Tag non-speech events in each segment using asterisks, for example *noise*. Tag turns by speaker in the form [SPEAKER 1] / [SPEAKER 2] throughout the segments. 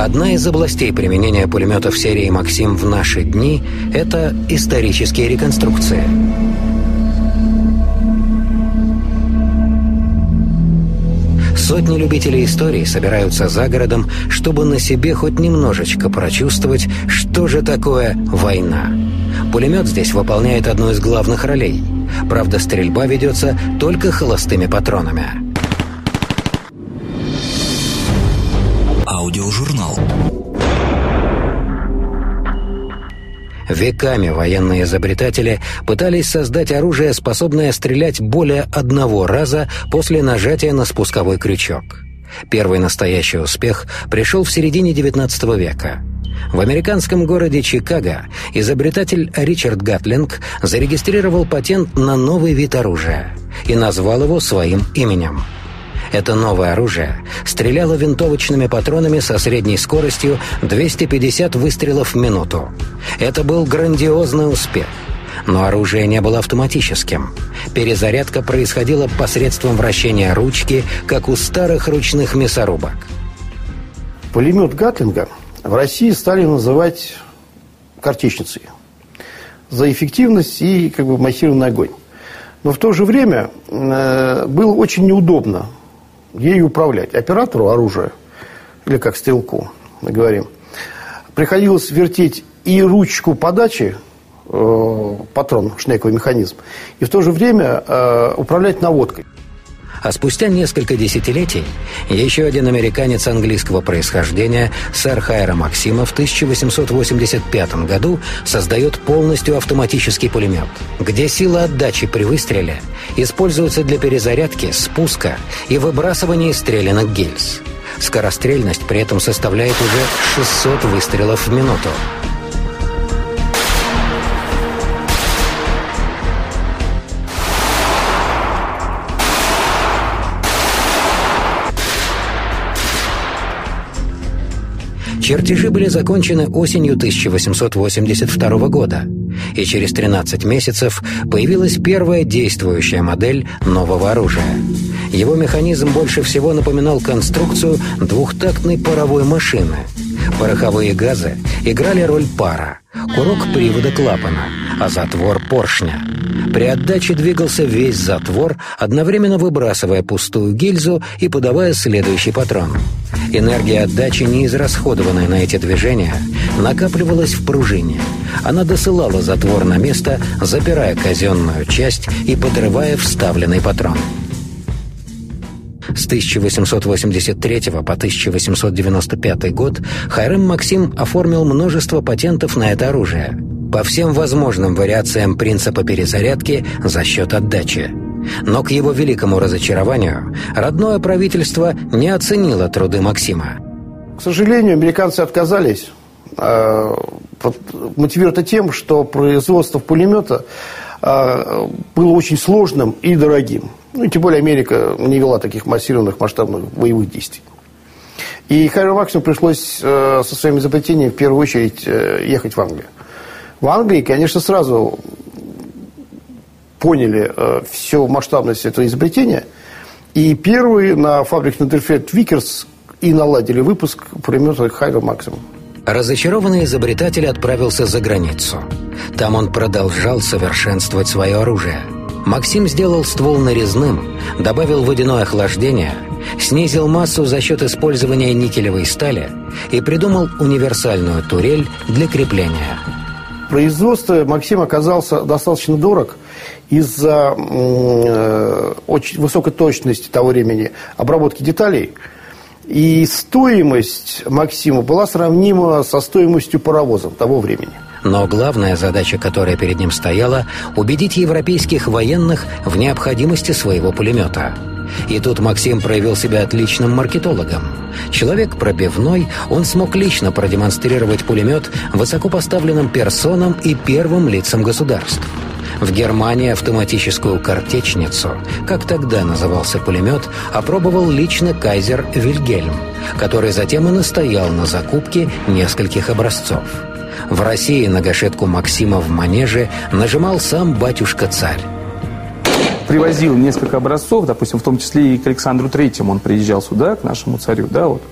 [SPEAKER 1] Одна из областей применения пулеметов серии «Максим» в наши дни – это исторические реконструкции. Сотни любителей истории собираются за городом, чтобы на себе хоть немножечко прочувствовать, что же такое война. Пулемет здесь выполняет одну из главных ролей. Правда, стрельба ведется только холостыми патронами.
[SPEAKER 2] Аудиожурнал.
[SPEAKER 1] Веками военные изобретатели пытались создать оружие, способное стрелять более одного раза после нажатия на спусковой крючок. Первый настоящий успех пришел в середине XIX века. В американском городе Чикаго изобретатель Ричард Гатлинг зарегистрировал патент на новый вид оружия и назвал его своим именем – это новое оружие стреляло винтовочными патронами со средней скоростью 250 выстрелов в минуту. Это был грандиозный успех. Но оружие не было автоматическим. Перезарядка происходила посредством вращения ручки, как у старых ручных мясорубок.
[SPEAKER 3] Пулемет Гатлинга в России стали называть картечницей за эффективность и как бы массированный огонь. Но в то же время э, было очень неудобно ею управлять. Оператору оружия, или как стрелку, мы говорим, приходилось вертеть и ручку подачи, э, патрон, шнековый механизм, и в то же время э, управлять наводкой.
[SPEAKER 1] А спустя несколько десятилетий еще один американец английского происхождения, сэр Хайра Максима, в 1885 году создает полностью автоматический пулемет, где сила отдачи при выстреле используется для перезарядки, спуска и выбрасывания стрелянных гильз. Скорострельность при этом составляет уже 600 выстрелов в минуту. Чертежи были закончены осенью 1882 года, и через 13 месяцев появилась первая действующая модель нового оружия. Его механизм больше всего напоминал конструкцию двухтактной паровой машины. Пороховые газы играли роль пара, курок привода клапана, а затвор поршня. При отдаче двигался весь затвор, одновременно выбрасывая пустую гильзу и подавая следующий патрон. Энергия отдачи, не израсходованная на эти движения, накапливалась в пружине. Она досылала затвор на место, запирая казенную часть и подрывая вставленный патрон. С 1883 по 1895 год Хайрем Максим оформил множество патентов на это оружие по всем возможным вариациям принципа перезарядки за счет отдачи. Но к его великому разочарованию родное правительство не оценило труды Максима.
[SPEAKER 3] К сожалению, американцы отказались. Э, мотивируя тем, что производство пулемета э, было очень сложным и дорогим. Ну, тем более Америка не вела таких массированных масштабных боевых действий. И Харри Максиму пришлось э, со своим изобретением в первую очередь ехать в Англию. В Англии, конечно, сразу поняли э, всю масштабность этого изобретения. И первые на фабрике Норденфельд Виккерс и наладили выпуск пулемета Хайрема Максима.
[SPEAKER 1] Разочарованный изобретатель отправился за границу. Там он продолжал совершенствовать свое оружие. Максим сделал ствол нарезным, добавил водяное охлаждение, снизил массу за счет использования никелевой стали и придумал универсальную турель для крепления.
[SPEAKER 3] Производство Максим оказался достаточно дорог – из-за э, очень высокой точности того времени обработки деталей. И стоимость Максима была сравнима со стоимостью паровоза того времени.
[SPEAKER 1] Но главная задача, которая перед ним стояла, убедить европейских военных в необходимости своего пулемета. И тут Максим проявил себя отличным маркетологом. Человек пробивной, он смог лично продемонстрировать пулемет высокопоставленным персонам и первым лицам государств. В Германии автоматическую картечницу, как тогда назывался пулемет, опробовал лично кайзер Вильгельм, который затем и настоял на закупке нескольких образцов. В России на гашетку Максима в манеже нажимал сам батюшка-царь.
[SPEAKER 4] Привозил несколько образцов, допустим, в том числе и к Александру Третьему он приезжал сюда, к нашему царю, да, вот.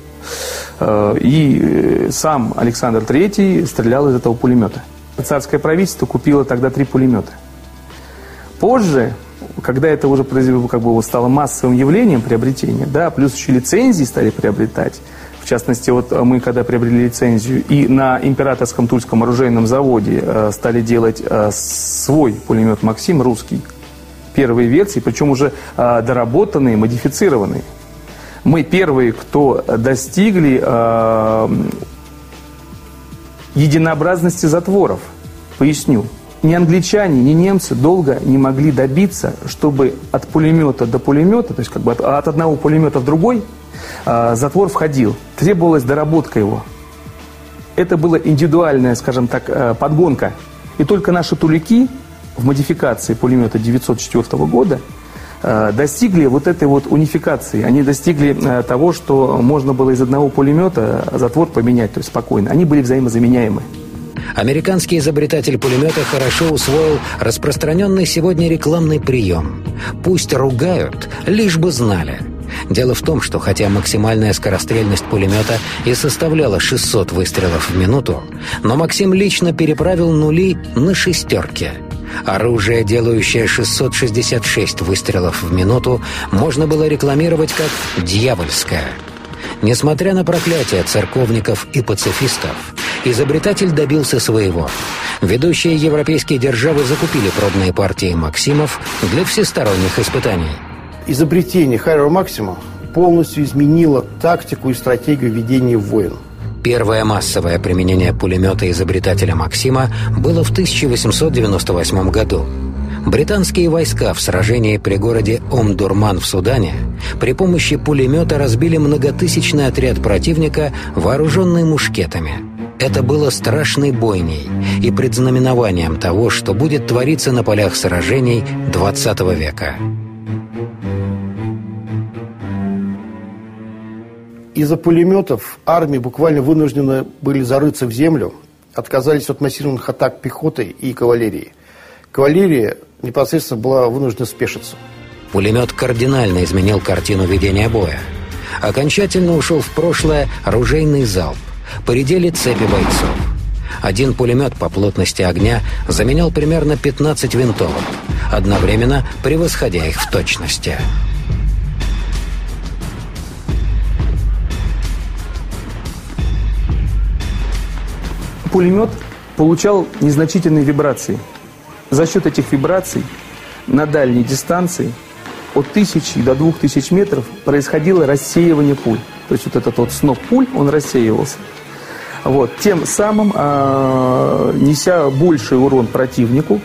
[SPEAKER 4] Э, и сам Александр III стрелял из этого пулемета. Царское правительство купило тогда три пулемета. Позже, когда это уже как бы, стало массовым явлением приобретения, да, плюс еще лицензии стали приобретать, в частности, вот мы когда приобрели лицензию и на Императорском Тульском оружейном заводе э, стали делать э, свой пулемет «Максим» русский, первые версии, причем уже э, доработанные, модифицированные. Мы первые, кто достигли э, единообразности затворов. Поясню. Ни англичане, ни немцы долго не могли добиться, чтобы от пулемета до пулемета, то есть как бы от, от одного пулемета в другой, э, затвор входил. Требовалась доработка его. Это была индивидуальная, скажем так, э, подгонка. И только наши тулики в модификации пулемета 904 года э, достигли вот этой вот унификации. Они достигли э, того, что можно было из одного пулемета затвор поменять, то есть спокойно. Они были взаимозаменяемы.
[SPEAKER 1] Американский изобретатель пулемета хорошо усвоил распространенный сегодня рекламный прием. Пусть ругают, лишь бы знали. Дело в том, что хотя максимальная скорострельность пулемета и составляла 600 выстрелов в минуту, но Максим лично переправил нули на шестерки – Оружие, делающее 666 выстрелов в минуту, можно было рекламировать как «дьявольское». Несмотря на проклятия церковников и пацифистов, изобретатель добился своего. Ведущие европейские державы закупили пробные партии «Максимов» для всесторонних испытаний.
[SPEAKER 3] Изобретение Хайро Максима полностью изменило тактику и стратегию ведения войн –
[SPEAKER 1] Первое массовое применение пулемета изобретателя Максима было в 1898 году. Британские войска в сражении при городе Омдурман в Судане при помощи пулемета разбили многотысячный отряд противника, вооруженный мушкетами. Это было страшной бойней и предзнаменованием того, что будет твориться на полях сражений XX века.
[SPEAKER 3] Из-за пулеметов армии буквально вынуждены были зарыться в землю, отказались от массированных атак пехоты и кавалерии. Кавалерия непосредственно была вынуждена спешиться.
[SPEAKER 1] Пулемет кардинально изменил картину ведения боя. Окончательно ушел в прошлое оружейный залп. Поредели цепи бойцов. Один пулемет по плотности огня заменял примерно 15 винтовок, одновременно превосходя их в точности.
[SPEAKER 4] Пулемет получал незначительные вибрации. За счет этих вибраций на дальней дистанции от тысячи до двух тысяч метров происходило рассеивание пуль. То есть вот этот вот сноп пуль, он рассеивался. Вот. Тем самым, э, неся больший урон противнику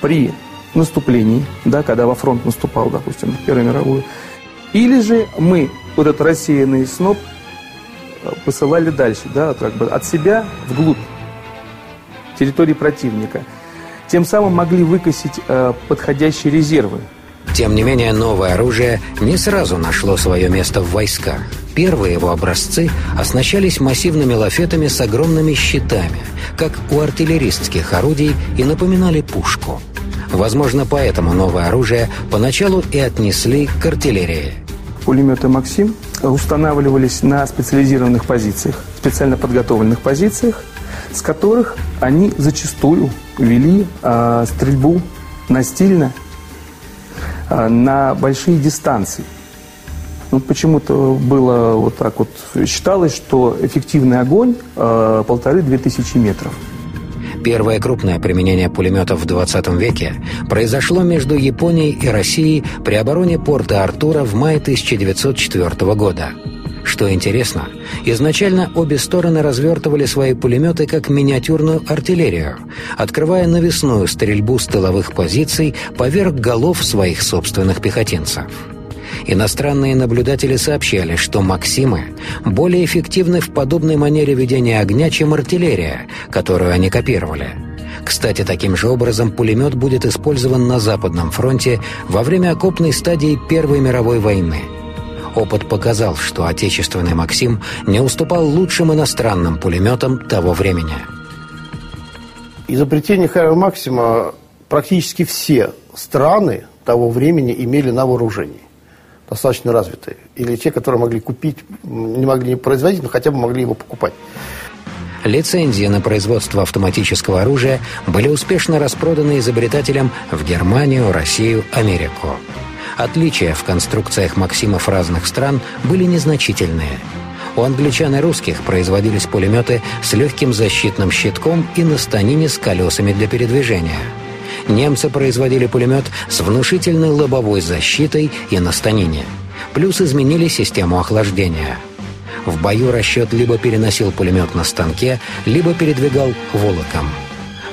[SPEAKER 4] при наступлении, да, когда во фронт наступал, допустим, в Первую мировую. Или же мы вот этот рассеянный сноп посылали дальше, да, как бы от себя вглубь территории противника. Тем самым могли выкосить э, подходящие резервы.
[SPEAKER 1] Тем не менее, новое оружие не сразу нашло свое место в войсках. Первые его образцы оснащались массивными лафетами с огромными щитами, как у артиллеристских орудий, и напоминали пушку. Возможно, поэтому новое оружие поначалу и отнесли к артиллерии.
[SPEAKER 4] Пулеметы «Максим» устанавливались на специализированных позициях, специально подготовленных позициях, с которых они зачастую вели э, стрельбу настильно э, на большие дистанции. Ну, почему-то было вот так вот, считалось, что эффективный огонь э, полторы-две тысячи метров.
[SPEAKER 1] Первое крупное применение пулеметов в 20 веке произошло между Японией и Россией при обороне порта Артура в мае 1904 года. Что интересно, изначально обе стороны развертывали свои пулеметы как миниатюрную артиллерию, открывая навесную стрельбу с тыловых позиций поверх голов своих собственных пехотинцев. Иностранные наблюдатели сообщали, что «Максимы» более эффективны в подобной манере ведения огня, чем артиллерия, которую они копировали. Кстати, таким же образом пулемет будет использован на Западном фронте во время окопной стадии Первой мировой войны. Опыт показал, что отечественный «Максим» не уступал лучшим иностранным пулеметам того времени.
[SPEAKER 3] Изобретение Хайра Максима практически все страны того времени имели на вооружении. Достаточно развитые. Или те, которые могли купить, не могли производить, но хотя бы могли его покупать.
[SPEAKER 1] Лицензии на производство автоматического оружия были успешно распроданы изобретателям в Германию, Россию, Америку. Отличия в конструкциях «Максимов» разных стран были незначительные. У англичан и русских производились пулеметы с легким защитным щитком и на станине с колесами для передвижения. Немцы производили пулемет с внушительной лобовой защитой и на станине. Плюс изменили систему охлаждения – в бою расчет либо переносил пулемет на станке, либо передвигал волоком.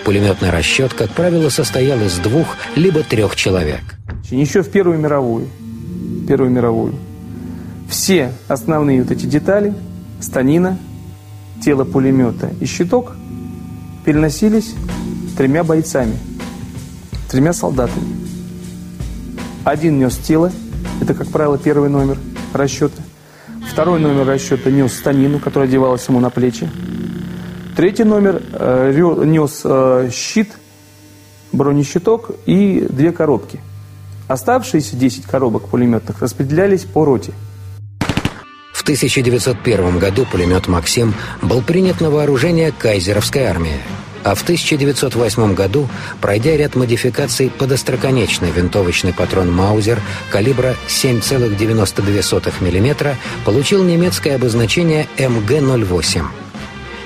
[SPEAKER 1] Пулеметный расчет, как правило, состоял из двух либо трех человек.
[SPEAKER 4] Еще в Первую мировую, Первую мировую, все основные вот эти детали, станина, тело пулемета и щиток переносились тремя бойцами, тремя солдатами. Один нес тело, это, как правило, первый номер расчета. Второй номер расчета нес станину, которая одевалась ему на плечи. Третий номер э, нес э, щит, бронещиток и две коробки. Оставшиеся 10 коробок пулеметных распределялись по роте.
[SPEAKER 1] В 1901 году пулемет «Максим» был принят на вооружение кайзеровской армии а в 1908 году, пройдя ряд модификаций под остроконечный винтовочный патрон «Маузер» калибра 7,92 мм, получил немецкое обозначение МГ-08.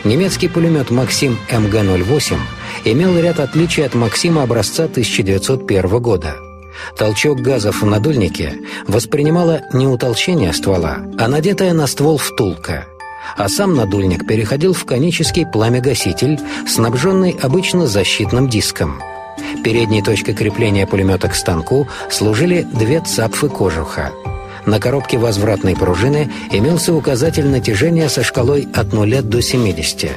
[SPEAKER 1] Немецкий пулемет «Максим МГ-08» имел ряд отличий от «Максима» образца 1901 года. Толчок газов в надульнике воспринимало не утолщение ствола, а надетая на ствол втулка – а сам надульник переходил в конический пламя-гаситель, снабженный обычно защитным диском. Передней точкой крепления пулемета к станку служили две цапфы кожуха. На коробке возвратной пружины имелся указатель натяжения со шкалой от 0 до 70.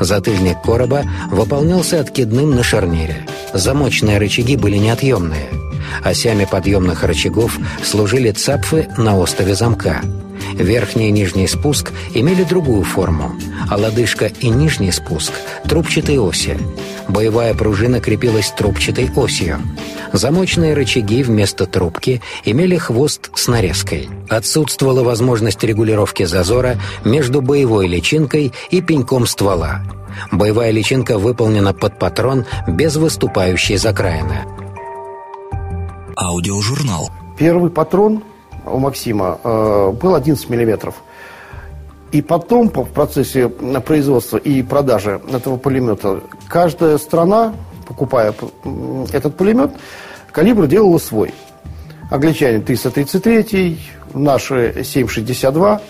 [SPEAKER 1] Затыльник короба выполнялся откидным на шарнире. Замочные рычаги были неотъемные. Осями подъемных рычагов служили цапфы на остове замка – Верхний и нижний спуск имели другую форму, а лодыжка и нижний спуск – трубчатой оси. Боевая пружина крепилась трубчатой осью. Замочные рычаги вместо трубки имели хвост с нарезкой. Отсутствовала возможность регулировки зазора между боевой личинкой и пеньком ствола. Боевая личинка выполнена под патрон без выступающей закраины.
[SPEAKER 3] Аудиожурнал. Первый патрон у Максима э, был 11 миллиметров. И потом, в процессе производства и продажи этого пулемета, каждая страна, покупая этот пулемет, калибр делала свой. Англичане 333, наши 7,62,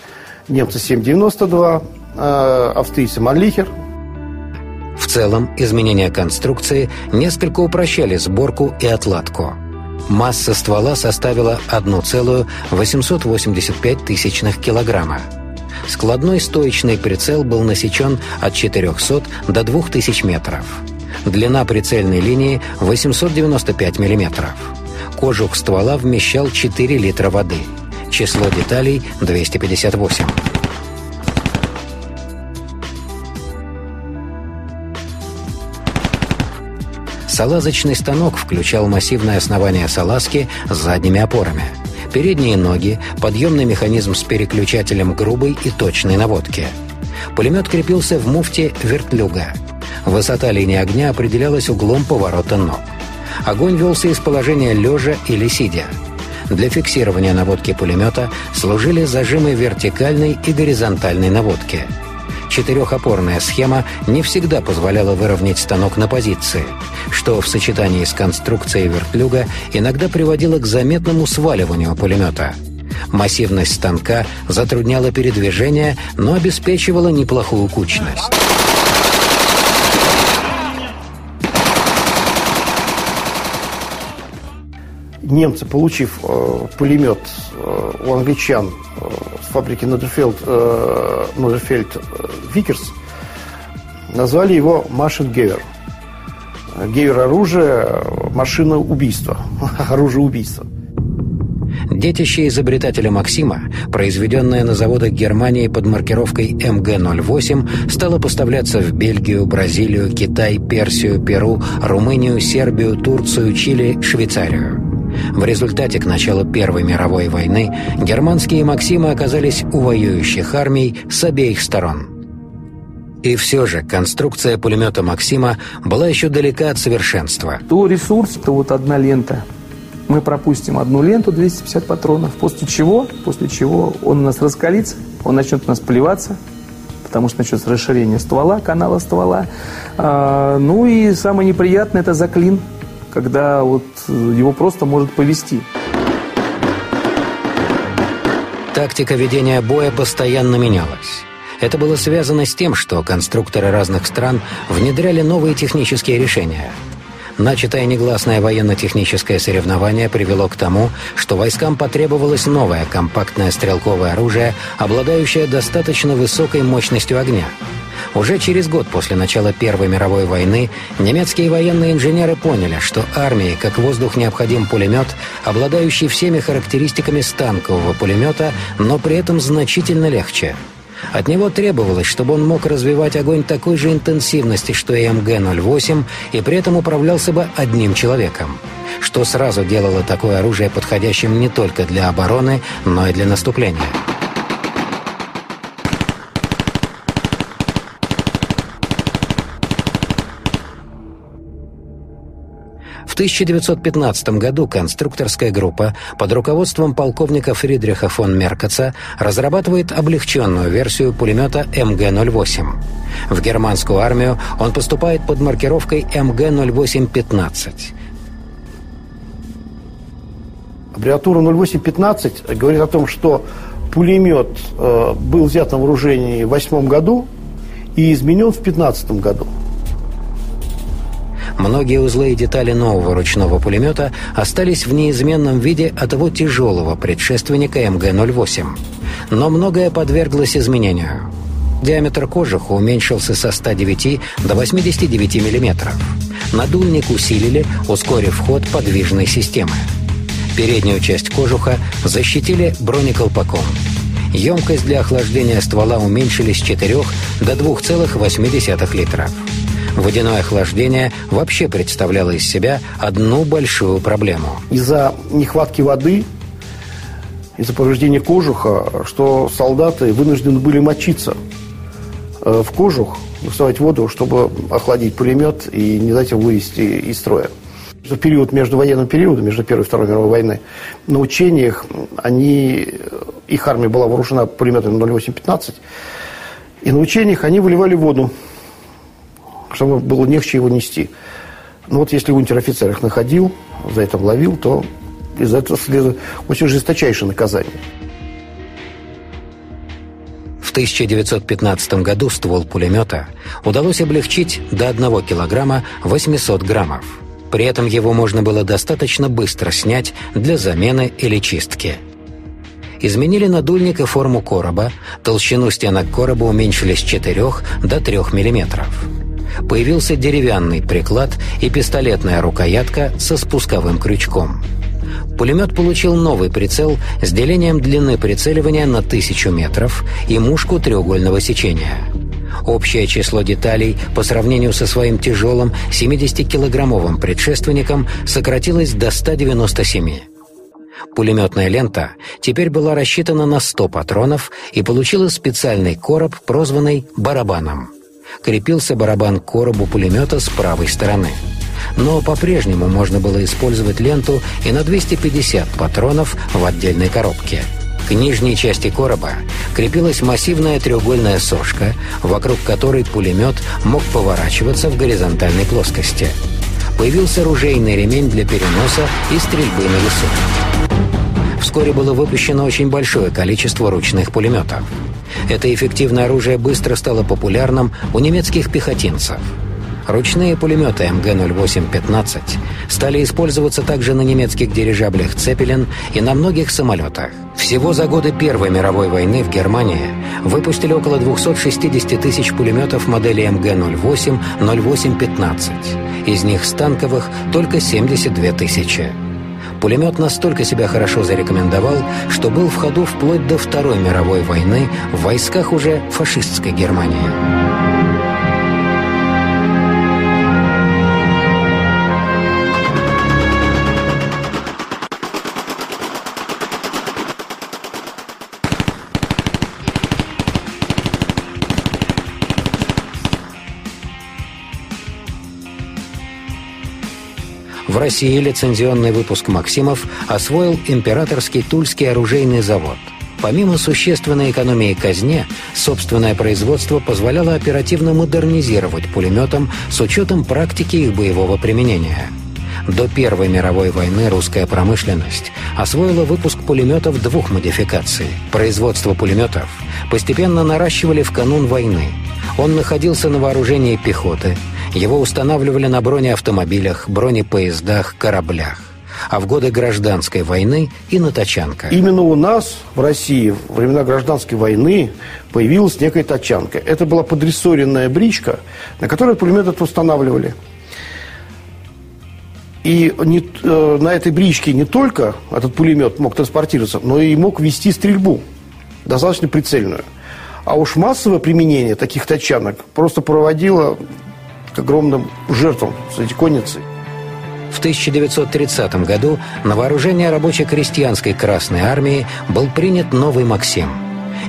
[SPEAKER 3] немцы 7,92, э, австрийцы Манлихер.
[SPEAKER 1] В целом, изменения конструкции несколько упрощали сборку и отладку – Масса ствола составила 1,885 тысячных килограмма. Складной стоечный прицел был насечен от 400 до 2000 метров. Длина прицельной линии 895 миллиметров. Кожух ствола вмещал 4 литра воды. Число деталей 258. Салазочный станок включал массивное основание салазки с задними опорами, передние ноги, подъемный механизм с переключателем грубой и точной наводки. Пулемет крепился в муфте вертлюга. Высота линии огня определялась углом поворота ног. Огонь велся из положения лежа или сидя. Для фиксирования наводки пулемета служили зажимы вертикальной и горизонтальной наводки – Четырехопорная схема не всегда позволяла выровнять станок на позиции, что в сочетании с конструкцией вертлюга иногда приводило к заметному сваливанию пулемета. Массивность станка затрудняла передвижение, но обеспечивала неплохую кучность.
[SPEAKER 3] Немцы, получив э, пулемет э, у англичан э, с фабрики Норденфельд, э, Норденфельд э, Виккерс, назвали его Maschinengewehr. Gewehr оружие, машина убийства, *laughs* оружие убийства.
[SPEAKER 1] Детище изобретателя Максима, произведенное на заводах Германии под маркировкой МГ-08, стало поставляться в Бельгию, Бразилию, Китай, Персию, Перу, Румынию, Сербию, Турцию, Чили, Швейцарию. В результате к началу Первой мировой войны германские «Максимы» оказались у воюющих армий с обеих сторон. И все же конструкция пулемета «Максима» была еще далека от совершенства.
[SPEAKER 4] То ресурс, то вот одна лента. Мы пропустим одну ленту 250 патронов, после чего, после чего он у нас раскалится, он начнет у нас плеваться, потому что начнется расширение ствола, канала ствола. А, ну и самое неприятное – это заклин, когда вот его просто может повести.
[SPEAKER 1] Тактика ведения боя постоянно менялась. Это было связано с тем, что конструкторы разных стран внедряли новые технические решения – Начатое негласное военно-техническое соревнование привело к тому, что войскам потребовалось новое компактное стрелковое оружие, обладающее достаточно высокой мощностью огня. Уже через год после начала Первой мировой войны немецкие военные инженеры поняли, что армии как воздух необходим пулемет, обладающий всеми характеристиками станкового пулемета, но при этом значительно легче – от него требовалось, чтобы он мог развивать огонь такой же интенсивности, что и МГ-08, и при этом управлялся бы одним человеком, что сразу делало такое оружие подходящим не только для обороны, но и для наступления. 1915 году конструкторская группа под руководством полковника Фридриха фон Меркаца разрабатывает облегченную версию пулемета МГ-08. В германскую армию он поступает под маркировкой МГ-08-15.
[SPEAKER 3] Аббревиатура 0815 говорит о том, что пулемет э, был взят на вооружение в 2008 году и изменен в 2015 году.
[SPEAKER 1] Многие узлы и детали нового ручного пулемета остались в неизменном виде от его тяжелого предшественника МГ-08. Но многое подверглось изменению. Диаметр кожуха уменьшился со 109 до 89 мм. Надульник усилили, ускорив ход подвижной системы. Переднюю часть кожуха защитили бронеколпаком. Емкость для охлаждения ствола уменьшили с 4 до 2,8 литров. Водяное охлаждение вообще представляло из себя одну большую проблему.
[SPEAKER 3] Из-за нехватки воды, из-за повреждения кожуха, что солдаты вынуждены были мочиться э, в кожух, доставать воду, чтобы охладить пулемет и не дать его вывести из строя. В период между военным периодом, между Первой и Второй мировой войны, на учениях они, их армия была вооружена пулеметами 08-15, и на учениях они выливали воду чтобы было легче его нести. Ну вот если унтер-офицер их находил, за это ловил, то из этого следует очень жесточайшее наказание.
[SPEAKER 1] В 1915 году ствол пулемета удалось облегчить до 1 килограмма 800 граммов. При этом его можно было достаточно быстро снять для замены или чистки. Изменили надульник и форму короба, толщину стенок короба уменьшили с 4 до 3 миллиметров появился деревянный приклад и пистолетная рукоятка со спусковым крючком. Пулемет получил новый прицел с делением длины прицеливания на тысячу метров и мушку треугольного сечения. Общее число деталей по сравнению со своим тяжелым 70-килограммовым предшественником сократилось до 197. Пулеметная лента теперь была рассчитана на 100 патронов и получила специальный короб, прозванный «барабаном» крепился барабан к коробу пулемета с правой стороны. Но по-прежнему можно было использовать ленту и на 250 патронов в отдельной коробке. К нижней части короба крепилась массивная треугольная сошка, вокруг которой пулемет мог поворачиваться в горизонтальной плоскости. Появился ружейный ремень для переноса и стрельбы на весу. Вскоре было выпущено очень большое количество ручных пулеметов. Это эффективное оружие быстро стало популярным у немецких пехотинцев. Ручные пулеметы МГ-08-15 стали использоваться также на немецких дирижаблях «Цепелин» и на многих самолетах. Всего за годы Первой мировой войны в Германии выпустили около 260 тысяч пулеметов модели МГ-08, 08-15. Из них станковых только 72 тысячи. Пулемет настолько себя хорошо зарекомендовал, что был в ходу вплоть до Второй мировой войны в войсках уже фашистской Германии. В России лицензионный выпуск «Максимов» освоил Императорский Тульский оружейный завод. Помимо существенной экономии казне, собственное производство позволяло оперативно модернизировать пулеметом с учетом практики их боевого применения – до Первой мировой войны русская промышленность освоила выпуск пулеметов двух модификаций. Производство пулеметов постепенно наращивали в канун войны. Он находился на вооружении пехоты. Его устанавливали на бронеавтомобилях, бронепоездах, кораблях а в годы гражданской войны и на тачанках.
[SPEAKER 3] Именно у нас, в России, во времена гражданской войны появилась некая тачанка. Это была подрессоренная бричка, на которой пулемет устанавливали. И не, э, на этой бричке не только этот пулемет мог транспортироваться, но и мог вести стрельбу, достаточно прицельную. А уж массовое применение таких тачанок просто проводило к огромным жертвам среди конницы.
[SPEAKER 1] В 1930 году на вооружение рабоче-крестьянской Красной Армии был принят новый «Максим».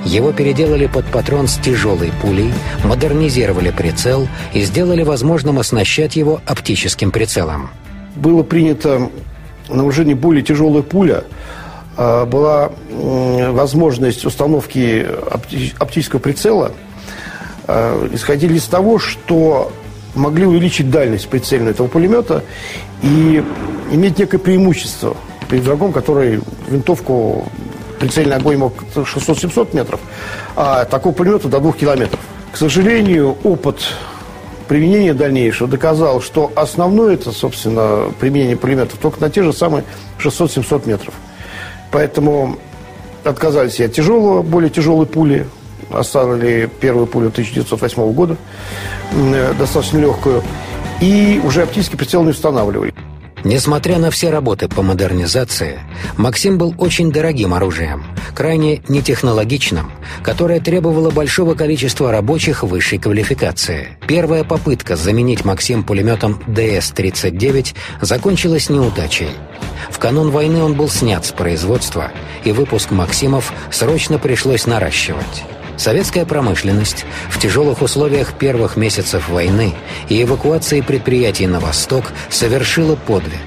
[SPEAKER 1] Его переделали под патрон с тяжелой пулей, модернизировали прицел и сделали возможным оснащать его оптическим прицелом
[SPEAKER 3] было принято на вооружение более тяжелая пуля, а, была возможность установки оптического прицела, а, исходили из того, что могли увеличить дальность прицельную этого пулемета и иметь некое преимущество перед врагом, который винтовку прицельный огонь мог 600-700 метров, а такого пулемета до 2 километров. К сожалению, опыт применение дальнейшего доказал, что основное это, собственно, применение пулеметов только на те же самые 600-700 метров. Поэтому отказались от тяжелого, более тяжелой пули, оставили первую пулю 1908 года, э, достаточно легкую, и уже оптический прицел не устанавливали.
[SPEAKER 1] Несмотря на все работы по модернизации, «Максим» был очень дорогим оружием, крайне нетехнологичным, которое требовало большого количества рабочих высшей квалификации. Первая попытка заменить «Максим» пулеметом ДС-39 закончилась неудачей. В канун войны он был снят с производства, и выпуск «Максимов» срочно пришлось наращивать. Советская промышленность в тяжелых условиях первых месяцев войны и эвакуации предприятий на восток совершила подвиг.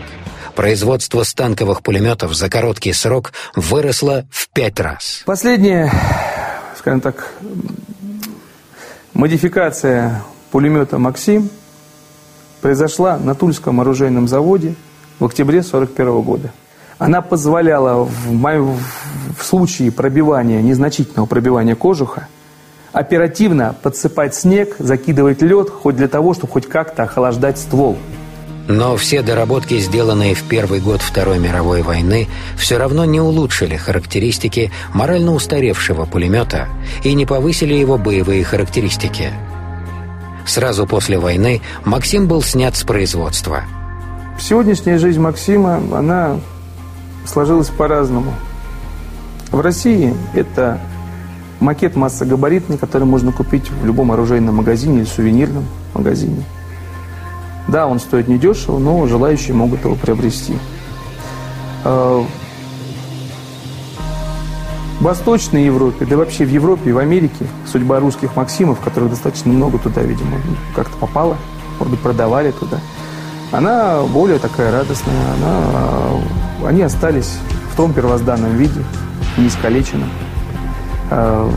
[SPEAKER 1] Производство станковых пулеметов за короткий срок выросло в пять раз.
[SPEAKER 4] Последняя, скажем так, модификация пулемета «Максим» произошла на Тульском оружейном заводе в октябре 1941 года. Она позволяла в, в случае пробивания, незначительного пробивания кожуха, оперативно подсыпать снег, закидывать лед, хоть для того, чтобы хоть как-то охлаждать ствол.
[SPEAKER 1] Но все доработки, сделанные в первый год Второй мировой войны, все равно не улучшили характеристики морально устаревшего пулемета и не повысили его боевые характеристики. Сразу после войны Максим был снят с производства.
[SPEAKER 4] Сегодняшняя жизнь Максима, она сложилась по-разному. В России это макет массогабаритный, который можно купить в любом оружейном магазине или сувенирном магазине. Да, он стоит недешево, но желающие могут его приобрести. А, в Восточной Европе, да вообще в Европе и в Америке судьба русских Максимов, которых достаточно много туда, видимо, как-то попало, может быть, продавали туда, она более такая радостная, она они остались в том первозданном виде, не искалеченном. А,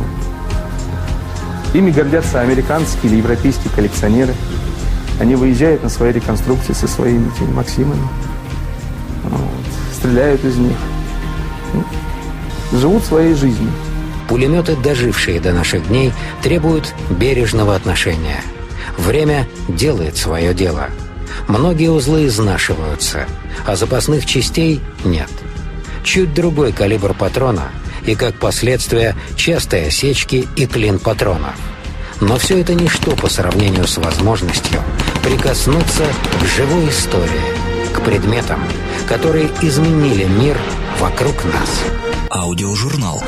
[SPEAKER 4] ими гордятся американские или европейские коллекционеры. Они выезжают на свои реконструкции со своими этими Максимами, вот, стреляют из них, ну, живут своей жизнью.
[SPEAKER 1] Пулеметы, дожившие до наших дней, требуют бережного отношения. Время делает свое дело – Многие узлы изнашиваются, а запасных частей нет. Чуть другой калибр патрона и, как последствие, частые осечки и клин патронов. Но все это ничто по сравнению с возможностью прикоснуться к живой истории, к предметам, которые изменили мир вокруг нас.
[SPEAKER 2] Аудиожурнал.